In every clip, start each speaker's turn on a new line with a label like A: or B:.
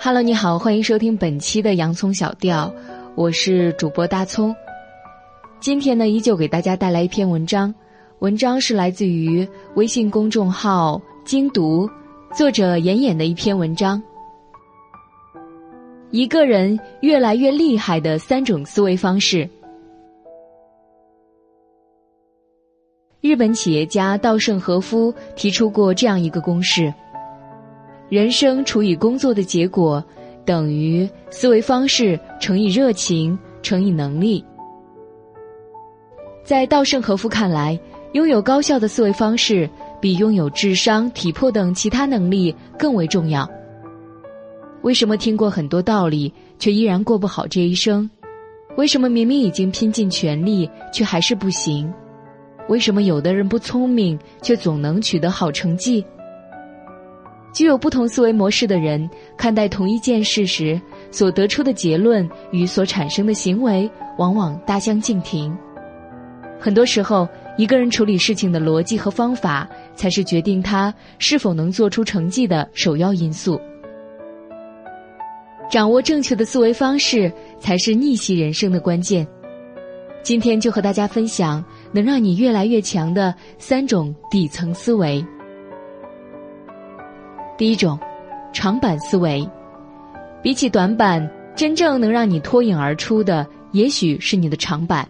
A: Hello，你好，欢迎收听本期的洋葱小调，我是主播大葱。今天呢，依旧给大家带来一篇文章，文章是来自于微信公众号“精读”，作者妍妍的一篇文章。一个人越来越厉害的三种思维方式。日本企业家稻盛和夫提出过这样一个公式。人生除以工作的结果，等于思维方式乘以热情乘以能力。在稻盛和夫看来，拥有高效的思维方式比拥有智商、体魄等其他能力更为重要。为什么听过很多道理，却依然过不好这一生？为什么明明已经拼尽全力，却还是不行？为什么有的人不聪明，却总能取得好成绩？具有不同思维模式的人看待同一件事时，所得出的结论与所产生的行为往往大相径庭。很多时候，一个人处理事情的逻辑和方法，才是决定他是否能做出成绩的首要因素。掌握正确的思维方式，才是逆袭人生的关键。今天就和大家分享能让你越来越强的三种底层思维。第一种，长板思维。比起短板，真正能让你脱颖而出的，也许是你的长板。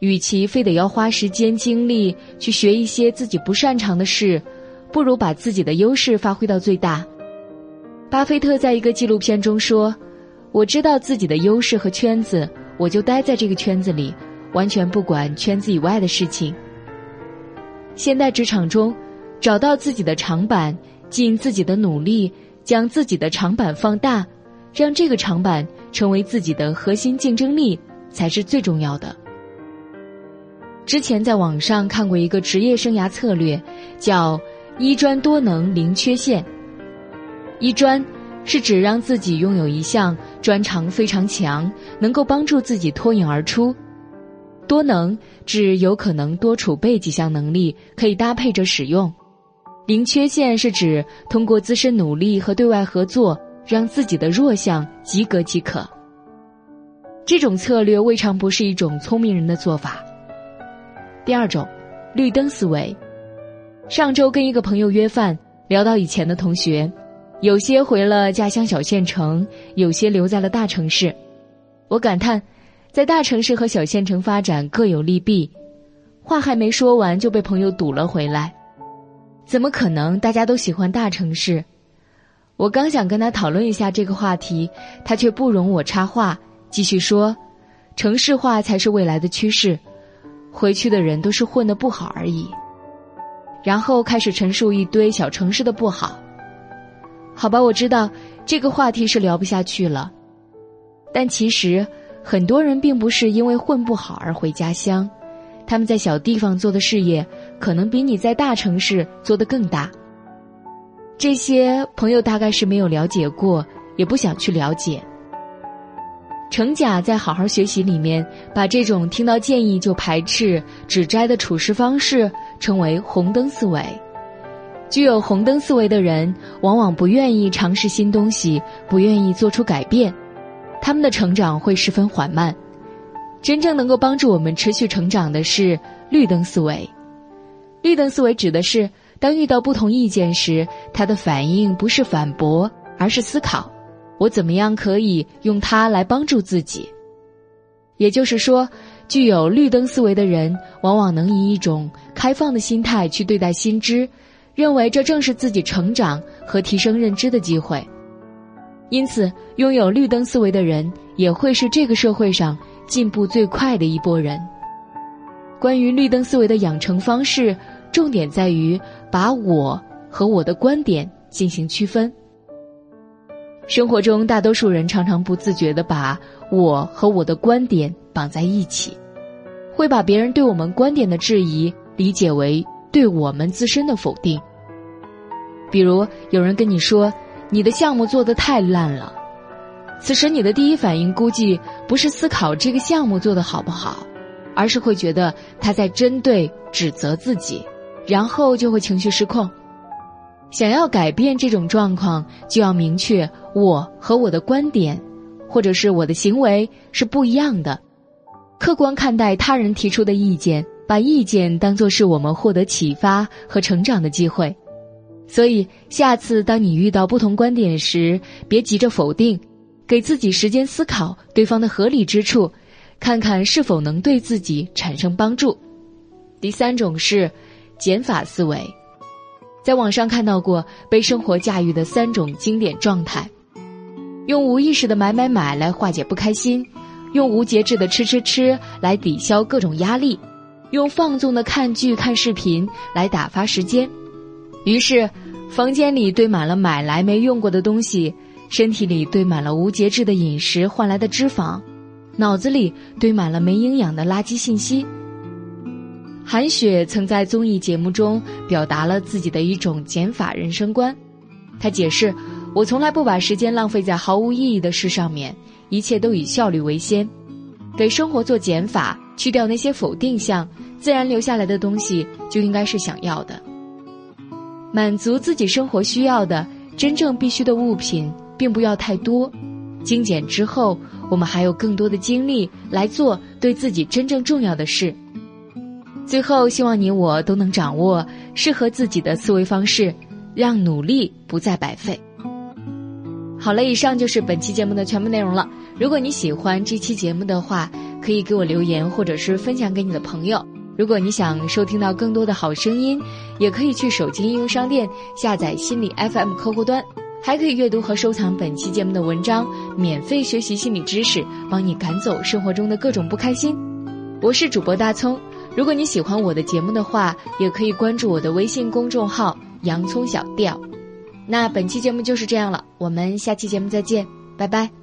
A: 与其非得要花时间精力去学一些自己不擅长的事，不如把自己的优势发挥到最大。巴菲特在一个纪录片中说：“我知道自己的优势和圈子，我就待在这个圈子里，完全不管圈子以外的事情。”现代职场中，找到自己的长板。尽自己的努力，将自己的长板放大，让这个长板成为自己的核心竞争力，才是最重要的。之前在网上看过一个职业生涯策略，叫“一专多能零缺陷”。一专是指让自己拥有一项专长非常强，能够帮助自己脱颖而出；多能指有可能多储备几项能力，可以搭配着使用。零缺陷是指通过自身努力和对外合作，让自己的弱项及格即可。这种策略未尝不是一种聪明人的做法。第二种，绿灯思维。上周跟一个朋友约饭，聊到以前的同学，有些回了家乡小县城，有些留在了大城市。我感叹，在大城市和小县城发展各有利弊。话还没说完，就被朋友堵了回来。怎么可能？大家都喜欢大城市。我刚想跟他讨论一下这个话题，他却不容我插话，继续说：“城市化才是未来的趋势，回去的人都是混得不好而已。”然后开始陈述一堆小城市的不好。好吧，我知道这个话题是聊不下去了，但其实很多人并不是因为混不好而回家乡。他们在小地方做的事业，可能比你在大城市做的更大。这些朋友大概是没有了解过，也不想去了解。程甲在《好好学习》里面，把这种听到建议就排斥、只摘的处事方式称为“红灯思维”。具有红灯思维的人，往往不愿意尝试新东西，不愿意做出改变，他们的成长会十分缓慢。真正能够帮助我们持续成长的是绿灯思维。绿灯思维指的是，当遇到不同意见时，他的反应不是反驳，而是思考：我怎么样可以用它来帮助自己。也就是说，具有绿灯思维的人，往往能以一种开放的心态去对待新知，认为这正是自己成长和提升认知的机会。因此，拥有绿灯思维的人，也会是这个社会上。进步最快的一波人。关于绿灯思维的养成方式，重点在于把我和我的观点进行区分。生活中，大多数人常常不自觉的把我和我的观点绑在一起，会把别人对我们观点的质疑理解为对我们自身的否定。比如，有人跟你说：“你的项目做得太烂了。”此时，你的第一反应估计不是思考这个项目做得好不好，而是会觉得他在针对、指责自己，然后就会情绪失控。想要改变这种状况，就要明确我和我的观点，或者是我的行为是不一样的。客观看待他人提出的意见，把意见当作是我们获得启发和成长的机会。所以，下次当你遇到不同观点时，别急着否定，给自己时间思考对方的合理之处，看看是否能对自己产生帮助。第三种是减法思维，在网上看到过被生活驾驭的三种经典状态：用无意识的买买买来化解不开心，用无节制的吃吃吃来抵消各种压力，用放纵的看剧看视频来打发时间。于是，房间里堆满了买来没用过的东西，身体里堆满了无节制的饮食换来的脂肪，脑子里堆满了没营养的垃圾信息。韩雪曾在综艺节目中表达了自己的一种减法人生观。她解释：“我从来不把时间浪费在毫无意义的事上面，一切都以效率为先，给生活做减法，去掉那些否定项，自然留下来的东西就应该是想要的。”满足自己生活需要的真正必须的物品，并不要太多。精简之后，我们还有更多的精力来做对自己真正重要的事。最后，希望你我都能掌握适合自己的思维方式，让努力不再白费。好了，以上就是本期节目的全部内容了。如果你喜欢这期节目的话，可以给我留言，或者是分享给你的朋友。如果你想收听到更多的好声音，也可以去手机应用商店下载心理 FM 客户端，还可以阅读和收藏本期节目的文章，免费学习心理知识，帮你赶走生活中的各种不开心。我是主播大葱，如果你喜欢我的节目的话，也可以关注我的微信公众号“洋葱小调”。那本期节目就是这样了，我们下期节目再见，拜拜。